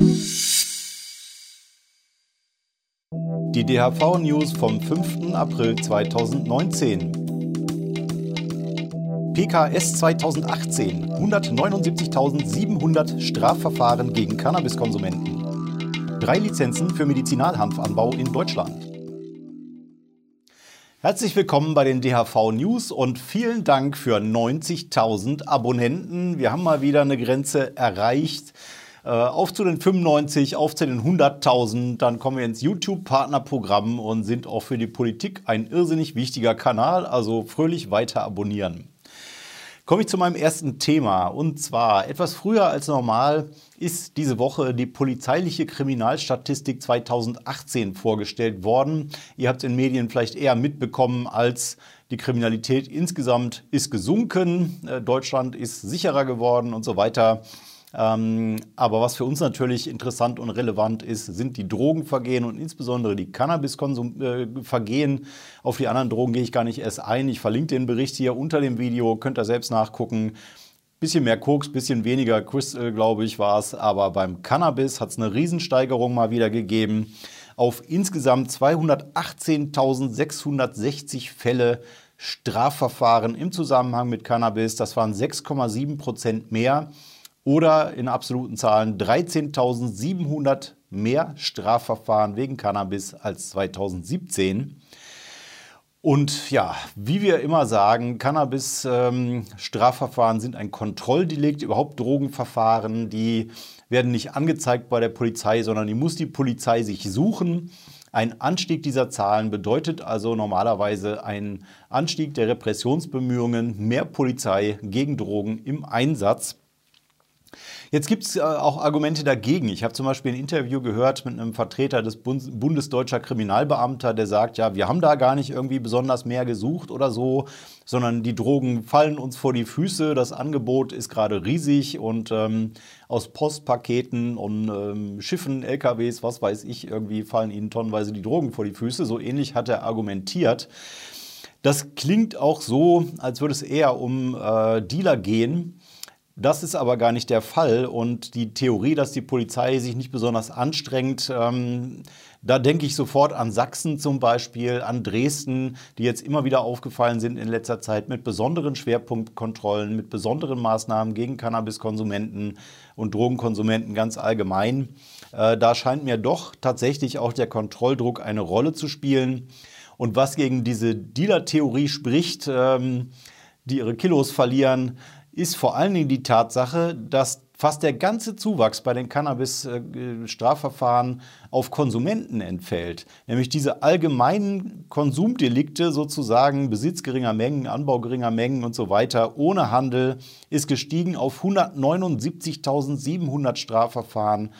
Die DHV News vom 5. April 2019. PKS 2018. 179.700 Strafverfahren gegen Cannabiskonsumenten. Drei Lizenzen für Medizinalhanfanbau in Deutschland. Herzlich willkommen bei den DHV News und vielen Dank für 90.000 Abonnenten. Wir haben mal wieder eine Grenze erreicht. Äh, auf zu den 95, auf zu den 100.000. Dann kommen wir ins YouTube-Partnerprogramm und sind auch für die Politik ein irrsinnig wichtiger Kanal. Also fröhlich weiter abonnieren. Komme ich zu meinem ersten Thema. Und zwar etwas früher als normal ist diese Woche die polizeiliche Kriminalstatistik 2018 vorgestellt worden. Ihr habt es in Medien vielleicht eher mitbekommen als die Kriminalität insgesamt ist gesunken, äh, Deutschland ist sicherer geworden und so weiter. Ähm, aber was für uns natürlich interessant und relevant ist, sind die Drogenvergehen und insbesondere die Cannabiskonsumvergehen. Äh, Auf die anderen Drogen gehe ich gar nicht erst ein. Ich verlinke den Bericht hier unter dem Video, könnt ihr selbst nachgucken. Bisschen mehr Koks, bisschen weniger Crystal, glaube ich, war es. Aber beim Cannabis hat es eine Riesensteigerung mal wieder gegeben. Auf insgesamt 218.660 Fälle Strafverfahren im Zusammenhang mit Cannabis. Das waren 6,7 Prozent mehr oder in absoluten Zahlen 13.700 mehr Strafverfahren wegen Cannabis als 2017. Und ja, wie wir immer sagen, Cannabis-Strafverfahren ähm, sind ein Kontrolldelikt, überhaupt Drogenverfahren, die werden nicht angezeigt bei der Polizei, sondern die muss die Polizei sich suchen. Ein Anstieg dieser Zahlen bedeutet also normalerweise einen Anstieg der Repressionsbemühungen, mehr Polizei gegen Drogen im Einsatz. Jetzt gibt es äh, auch Argumente dagegen. Ich habe zum Beispiel ein Interview gehört mit einem Vertreter des Bundesdeutscher Kriminalbeamter, der sagt, ja, wir haben da gar nicht irgendwie besonders mehr gesucht oder so, sondern die Drogen fallen uns vor die Füße. Das Angebot ist gerade riesig und ähm, aus Postpaketen und ähm, Schiffen, LKWs, was weiß ich, irgendwie fallen ihnen tonnenweise die Drogen vor die Füße. So ähnlich hat er argumentiert. Das klingt auch so, als würde es eher um äh, Dealer gehen das ist aber gar nicht der Fall. Und die Theorie, dass die Polizei sich nicht besonders anstrengt, ähm, da denke ich sofort an Sachsen zum Beispiel, an Dresden, die jetzt immer wieder aufgefallen sind in letzter Zeit mit besonderen Schwerpunktkontrollen, mit besonderen Maßnahmen gegen Cannabiskonsumenten und Drogenkonsumenten ganz allgemein. Äh, da scheint mir doch tatsächlich auch der Kontrolldruck eine Rolle zu spielen. Und was gegen diese Dealer-Theorie spricht, ähm, die ihre Kilos verlieren, ist vor allen Dingen die Tatsache, dass fast der ganze Zuwachs bei den Cannabis-Strafverfahren auf Konsumenten entfällt. Nämlich diese allgemeinen Konsumdelikte, sozusagen Besitz geringer Mengen, Anbau geringer Mengen und so weiter, ohne Handel, ist gestiegen auf 179.700 Strafverfahren.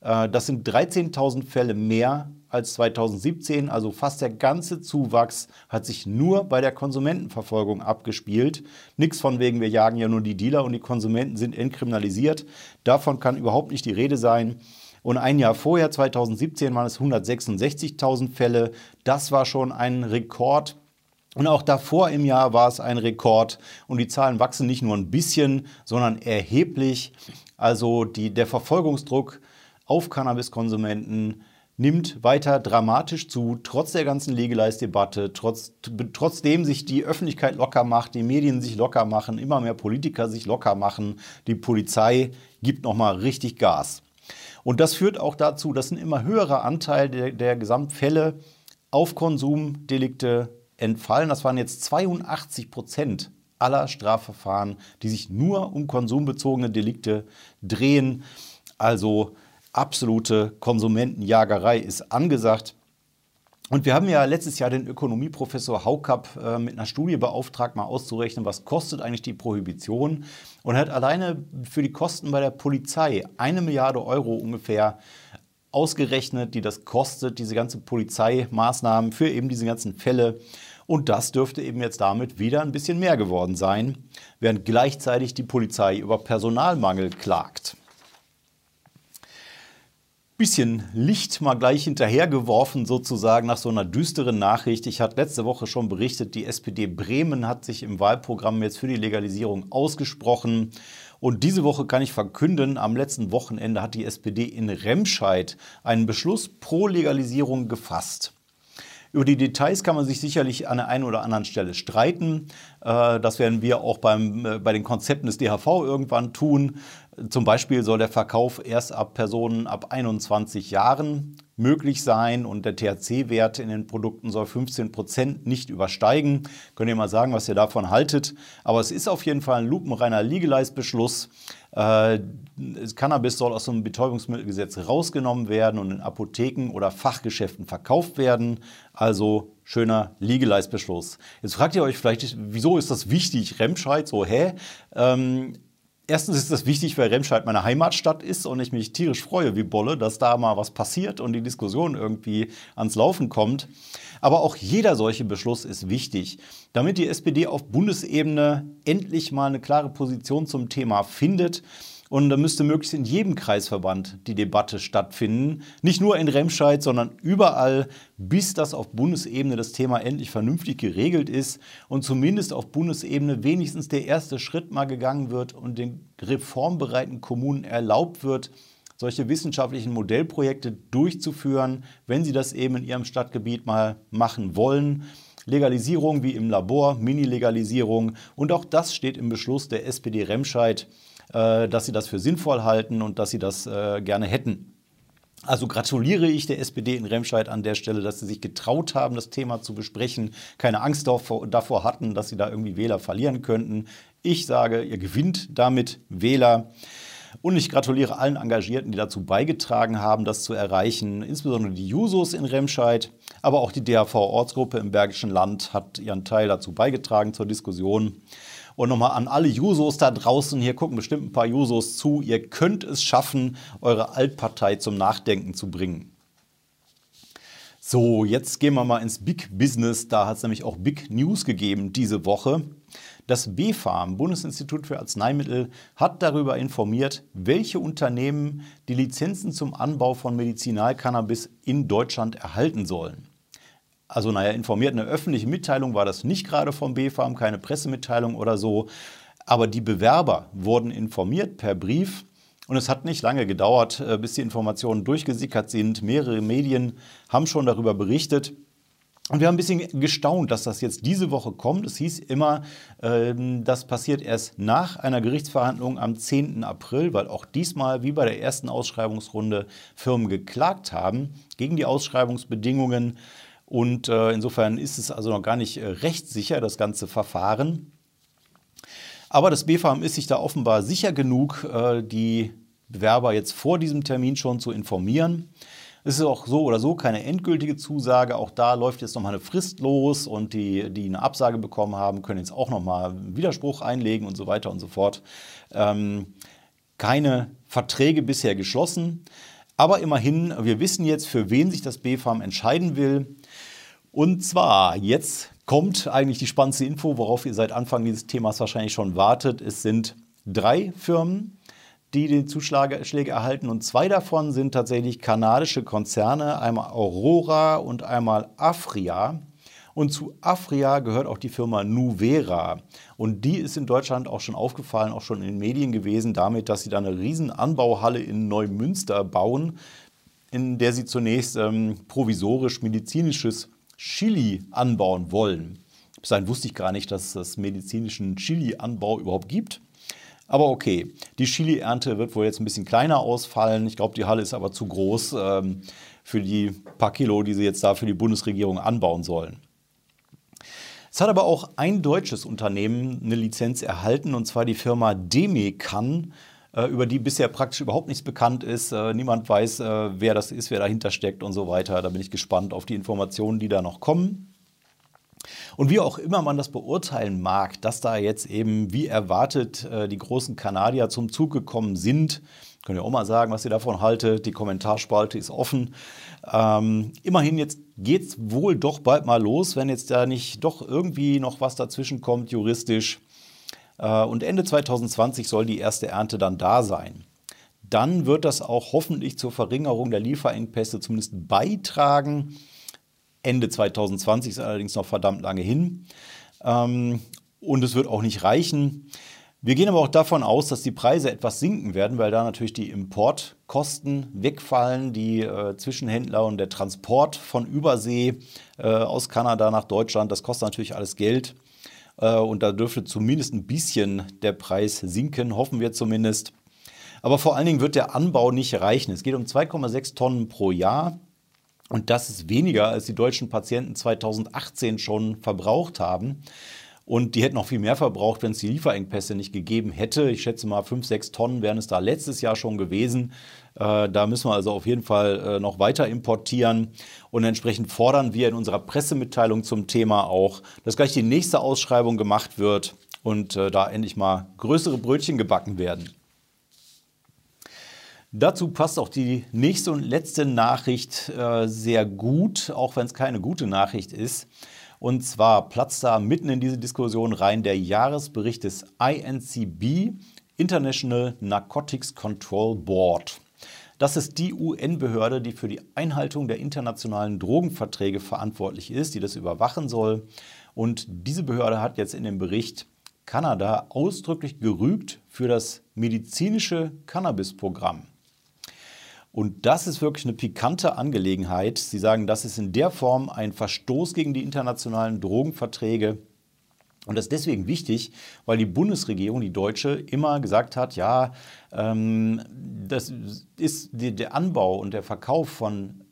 Äh, das sind 13.000 Fälle mehr als 2017. Also fast der ganze Zuwachs hat sich nur bei der Konsumentenverfolgung abgespielt. Nichts von wegen, wir jagen ja nur die Dealer und die Konsumenten sind entkriminalisiert. Davon kann überhaupt nicht die Rede sein. Und ein Jahr vorher, 2017, waren es 166.000 Fälle. Das war schon ein Rekord. Und auch davor im Jahr war es ein Rekord. Und die Zahlen wachsen nicht nur ein bisschen, sondern erheblich. Also die, der Verfolgungsdruck auf Cannabiskonsumenten nimmt weiter dramatisch zu, trotz der ganzen Legalize-Debatte, trotz, trotzdem sich die Öffentlichkeit locker macht, die Medien sich locker machen, immer mehr Politiker sich locker machen, die Polizei gibt nochmal richtig Gas. Und das führt auch dazu, dass ein immer höherer Anteil der, der Gesamtfälle auf Konsumdelikte entfallen. Das waren jetzt 82 Prozent aller Strafverfahren, die sich nur um konsumbezogene Delikte drehen. Also absolute Konsumentenjagerei ist angesagt. Und wir haben ja letztes Jahr den Ökonomieprofessor Haukapp äh, mit einer Studie beauftragt, mal auszurechnen, was kostet eigentlich die Prohibition. Und hat alleine für die Kosten bei der Polizei eine Milliarde Euro ungefähr ausgerechnet, die das kostet, diese ganzen Polizeimaßnahmen für eben diese ganzen Fälle. Und das dürfte eben jetzt damit wieder ein bisschen mehr geworden sein, während gleichzeitig die Polizei über Personalmangel klagt. Bisschen Licht mal gleich hinterhergeworfen, sozusagen nach so einer düsteren Nachricht. Ich hatte letzte Woche schon berichtet, die SPD Bremen hat sich im Wahlprogramm jetzt für die Legalisierung ausgesprochen. Und diese Woche kann ich verkünden, am letzten Wochenende hat die SPD in Remscheid einen Beschluss pro Legalisierung gefasst. Über die Details kann man sich sicherlich an der einen oder anderen Stelle streiten. Äh, das werden wir auch beim, äh, bei den Konzepten des DHV irgendwann tun. Zum Beispiel soll der Verkauf erst ab Personen ab 21 Jahren möglich sein und der THC-Wert in den Produkten soll 15 Prozent nicht übersteigen. Könnt ihr mal sagen, was ihr davon haltet. Aber es ist auf jeden Fall ein lupenreiner Legalize-Beschluss. Äh, Cannabis soll aus dem Betäubungsmittelgesetz rausgenommen werden und in Apotheken oder Fachgeschäften verkauft werden. Also schöner Legalize-Beschluss. Jetzt fragt ihr euch vielleicht, wieso ist das wichtig? Remscheid, so, hä? Ähm, Erstens ist das wichtig, weil Remscheid meine Heimatstadt ist und ich mich tierisch freue wie Bolle, dass da mal was passiert und die Diskussion irgendwie ans Laufen kommt. Aber auch jeder solche Beschluss ist wichtig, damit die SPD auf Bundesebene endlich mal eine klare Position zum Thema findet und da müsste möglichst in jedem Kreisverband die Debatte stattfinden. Nicht nur in Remscheid, sondern überall, bis das auf Bundesebene das Thema endlich vernünftig geregelt ist und zumindest auf Bundesebene wenigstens der erste Schritt mal gegangen wird und den reformbereiten Kommunen erlaubt wird, solche wissenschaftlichen Modellprojekte durchzuführen, wenn sie das eben in ihrem Stadtgebiet mal machen wollen. Legalisierung wie im Labor, Mini-Legalisierung und auch das steht im Beschluss der SPD Remscheid. Äh, dass sie das für sinnvoll halten und dass sie das äh, gerne hätten. Also gratuliere ich der SPD in Remscheid an der Stelle, dass sie sich getraut haben, das Thema zu besprechen, keine Angst davor hatten, dass sie da irgendwie Wähler verlieren könnten. Ich sage, ihr gewinnt damit Wähler. Und ich gratuliere allen Engagierten, die dazu beigetragen haben, das zu erreichen, insbesondere die Jusos in Remscheid, aber auch die DHV-Ortsgruppe im Bergischen Land hat ihren Teil dazu beigetragen zur Diskussion. Und nochmal an alle Jusos da draußen, hier gucken bestimmt ein paar Jusos zu, ihr könnt es schaffen, eure Altpartei zum Nachdenken zu bringen. So, jetzt gehen wir mal ins Big Business. Da hat es nämlich auch Big News gegeben diese Woche. Das BfArM, Bundesinstitut für Arzneimittel, hat darüber informiert, welche Unternehmen die Lizenzen zum Anbau von Medizinalcannabis in Deutschland erhalten sollen. Also naja, informiert eine öffentliche Mitteilung war das nicht gerade vom BfArM, keine Pressemitteilung oder so. Aber die Bewerber wurden informiert per Brief. Und es hat nicht lange gedauert, äh, bis die Informationen durchgesickert sind. Mehrere Medien haben schon darüber berichtet. Und wir haben ein bisschen gestaunt, dass das jetzt diese Woche kommt. Es hieß immer, ähm, das passiert erst nach einer Gerichtsverhandlung am 10. April, weil auch diesmal, wie bei der ersten Ausschreibungsrunde, Firmen geklagt haben gegen die Ausschreibungsbedingungen. Und äh, insofern ist es also noch gar nicht äh, rechtssicher, das ganze Verfahren. Aber das BfArM ist sich da offenbar sicher genug, äh, die Bewerber jetzt vor diesem Termin schon zu informieren. Es ist auch so oder so keine endgültige Zusage. Auch da läuft jetzt nochmal eine Frist los und die, die eine Absage bekommen haben, können jetzt auch nochmal Widerspruch einlegen und so weiter und so fort. Ähm, keine Verträge bisher geschlossen. Aber immerhin, wir wissen jetzt, für wen sich das BfArM entscheiden will. Und zwar, jetzt kommt eigentlich die spannendste Info, worauf ihr seit Anfang dieses Themas wahrscheinlich schon wartet. Es sind drei Firmen, die den Zuschläge erhalten und zwei davon sind tatsächlich kanadische Konzerne, einmal Aurora und einmal Afria. Und zu Afria gehört auch die Firma Nuvera. Und die ist in Deutschland auch schon aufgefallen, auch schon in den Medien gewesen, damit, dass sie da eine riesen Anbauhalle in Neumünster bauen, in der sie zunächst ähm, provisorisch medizinisches Chili anbauen wollen. Bis dahin wusste ich gar nicht, dass es medizinischen Chili-Anbau überhaupt gibt. Aber okay, die Chili-Ernte wird wohl jetzt ein bisschen kleiner ausfallen. Ich glaube, die Halle ist aber zu groß ähm, für die paar Kilo, die sie jetzt da für die Bundesregierung anbauen sollen. Es hat aber auch ein deutsches Unternehmen eine Lizenz erhalten, und zwar die Firma Demecan. Äh, über die bisher praktisch überhaupt nichts bekannt ist. Äh, niemand weiß, äh, wer das ist, wer dahinter steckt und so weiter. Da bin ich gespannt auf die Informationen, die da noch kommen. Und wie auch immer man das beurteilen mag, dass da jetzt eben wie erwartet die großen Kanadier zum Zug gekommen sind, könnt ihr auch mal sagen, was ihr davon haltet. Die Kommentarspalte ist offen. Ähm, immerhin, jetzt geht es wohl doch bald mal los, wenn jetzt da nicht doch irgendwie noch was dazwischen kommt, juristisch. Äh, und Ende 2020 soll die erste Ernte dann da sein. dann wird das auch hoffentlich zur Verringerung der Lieferengpässe zumindest beitragen. Ende 2020 ist allerdings noch verdammt lange hin. Ähm, und es wird auch nicht reichen. Wir gehen aber auch davon aus, dass die Preise etwas sinken werden, weil da natürlich die Importkosten wegfallen, die äh, Zwischenhändler und der Transport von Übersee äh, aus Kanada nach Deutschland, das kostet natürlich alles Geld. Äh, und da dürfte zumindest ein bisschen der Preis sinken, hoffen wir zumindest. Aber vor allen Dingen wird der Anbau nicht reichen. Es geht um 2,6 Tonnen pro Jahr. Und das ist weniger, als die deutschen Patienten 2018 schon verbraucht haben. Und die hätten noch viel mehr verbraucht, wenn es die Lieferengpässe nicht gegeben hätte. Ich schätze mal, 5, 6 Tonnen wären es da letztes Jahr schon gewesen. Äh, da müssen wir also auf jeden Fall äh, noch weiter importieren. Und entsprechend fordern wir in unserer Pressemitteilung zum Thema auch, dass gleich die nächste Ausschreibung gemacht wird und äh, da endlich mal größere Brötchen gebacken werden. Dazu passt auch die nächste und letzte Nachricht sehr gut, auch wenn es keine gute Nachricht ist. Und zwar platzt da mitten in diese Diskussion rein der Jahresbericht des INCB, International Narcotics Control Board. Das ist die UN-Behörde, die für die Einhaltung der internationalen Drogenverträge verantwortlich ist, die das überwachen soll. Und diese Behörde hat jetzt in dem Bericht Kanada ausdrücklich gerügt für das medizinische Cannabis-Programm. Und das ist wirklich eine pikante Angelegenheit. Sie sagen, das ist in der Form ein Verstoß gegen die internationalen Drogenverträge. Und das ist deswegen wichtig, weil die Bundesregierung, die deutsche, immer gesagt hat, ja, ähm, das ist die, der Anbau und der Verkauf von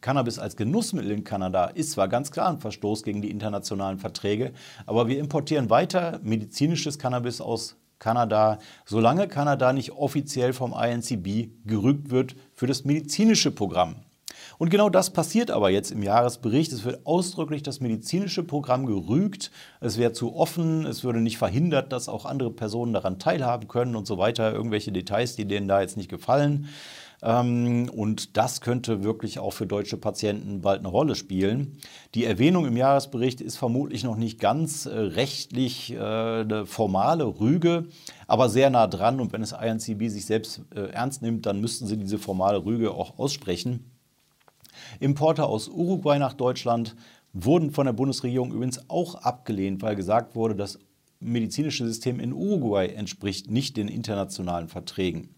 Cannabis als Genussmittel in Kanada ist zwar ganz klar ein Verstoß gegen die internationalen Verträge, aber wir importieren weiter medizinisches Cannabis aus Kanada, solange Kanada nicht offiziell vom INCB gerügt wird für das medizinische Programm. Und genau das passiert aber jetzt im Jahresbericht. Es wird ausdrücklich das medizinische Programm gerügt. Es wäre zu offen, es würde nicht verhindert, dass auch andere Personen daran teilhaben können und so weiter. Irgendwelche Details, die denen da jetzt nicht gefallen. Ähm, und das könnte wirklich auch für deutsche Patienten bald eine Rolle spielen. Die Erwähnung im Jahresbericht ist vermutlich noch nicht ganz äh, rechtlich äh, eine formale Rüge, aber sehr nah dran. Und wenn das INCB sich selbst äh, ernst nimmt, dann müssten sie diese formale Rüge auch aussprechen. Importe aus Uruguay nach Deutschland wurden von der Bundesregierung übrigens auch abgelehnt, weil gesagt wurde, das medizinische System in Uruguay entspricht nicht den internationalen Verträgen.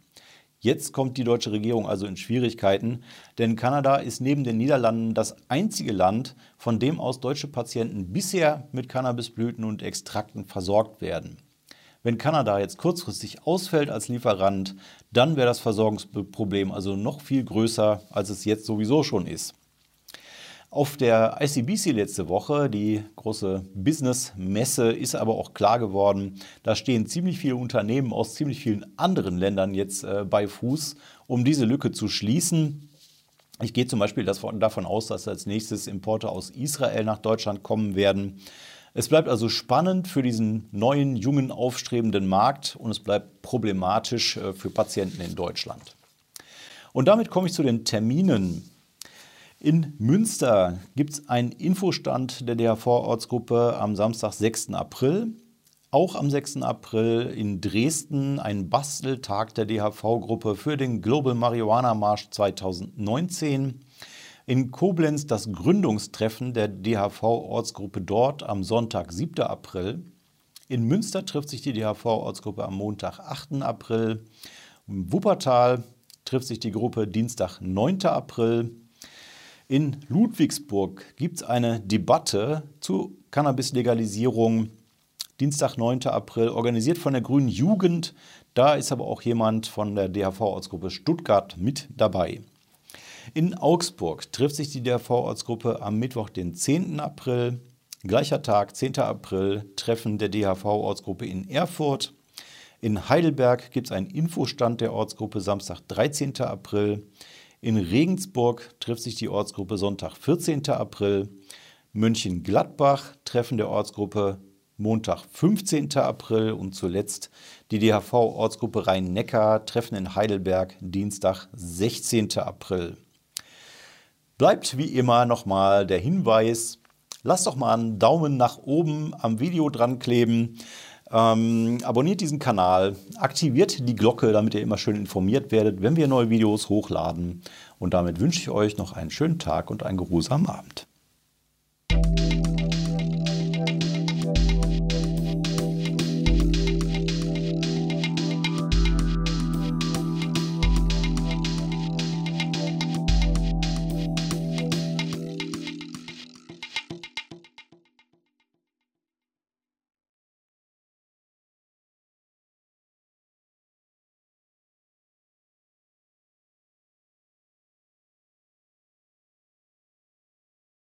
Jetzt kommt die deutsche Regierung also in Schwierigkeiten, denn Kanada ist neben den Niederlanden das einzige Land, von dem aus deutsche Patienten bisher mit Cannabisblüten und Extrakten versorgt werden. Wenn Kanada jetzt kurzfristig ausfällt als Lieferant, dann wäre das Versorgungsproblem also noch viel größer, als es jetzt sowieso schon ist. Auf der ICBC letzte Woche, die große Business-Messe, ist aber auch klar geworden, da stehen ziemlich viele Unternehmen aus ziemlich vielen anderen Ländern jetzt äh, bei Fuß, um diese Lücke zu schließen. Ich gehe zum Beispiel davon aus, dass als nächstes Importe aus Israel nach Deutschland kommen werden. Es bleibt also spannend für diesen neuen, jungen, aufstrebenden Markt und es bleibt problematisch äh, für Patienten in Deutschland. Und damit komme ich zu den Terminen in Münster gibt es einen Infostand der DHV-Ortsgruppe am Samstag, 6. April. Auch am 6. April in Dresden ein Basteltag der DHV-Gruppe für den Global Marihuana Marsch 2019. In Koblenz das Gründungstreffen der DHV-Ortsgruppe dort am Sonntag, 7. April. In Münster trifft sich die DHV-Ortsgruppe am Montag, 8. April. In Wuppertal trifft sich die Gruppe Dienstag, 9. April. In Ludwigsburg gibt es eine Debatte zur Cannabis-Legalisierung. Dienstag, 9. April, organisiert von der Grünen Jugend. Da ist aber auch jemand von der DHV-Ortsgruppe Stuttgart mit dabei. In Augsburg trifft sich die DHV-Ortsgruppe am Mittwoch, den 10. April. Gleicher Tag, 10. April, Treffen der DHV-Ortsgruppe in Erfurt. In Heidelberg gibt es einen Infostand der Ortsgruppe Samstag, 13. April. In Regensburg trifft sich die Ortsgruppe Sonntag, 14. April. Mönchengladbach Treffen der Ortsgruppe Montag, 15. April. Und zuletzt die DHV-Ortsgruppe Rhein-Neckar Treffen in Heidelberg, Dienstag, 16. April. Bleibt wie immer nochmal der Hinweis, lasst doch mal einen Daumen nach oben am Video dran kleben. Ähm, abonniert diesen Kanal, aktiviert die Glocke, damit ihr immer schön informiert werdet, wenn wir neue Videos hochladen. Und damit wünsche ich euch noch einen schönen Tag und einen geruhsamen Abend.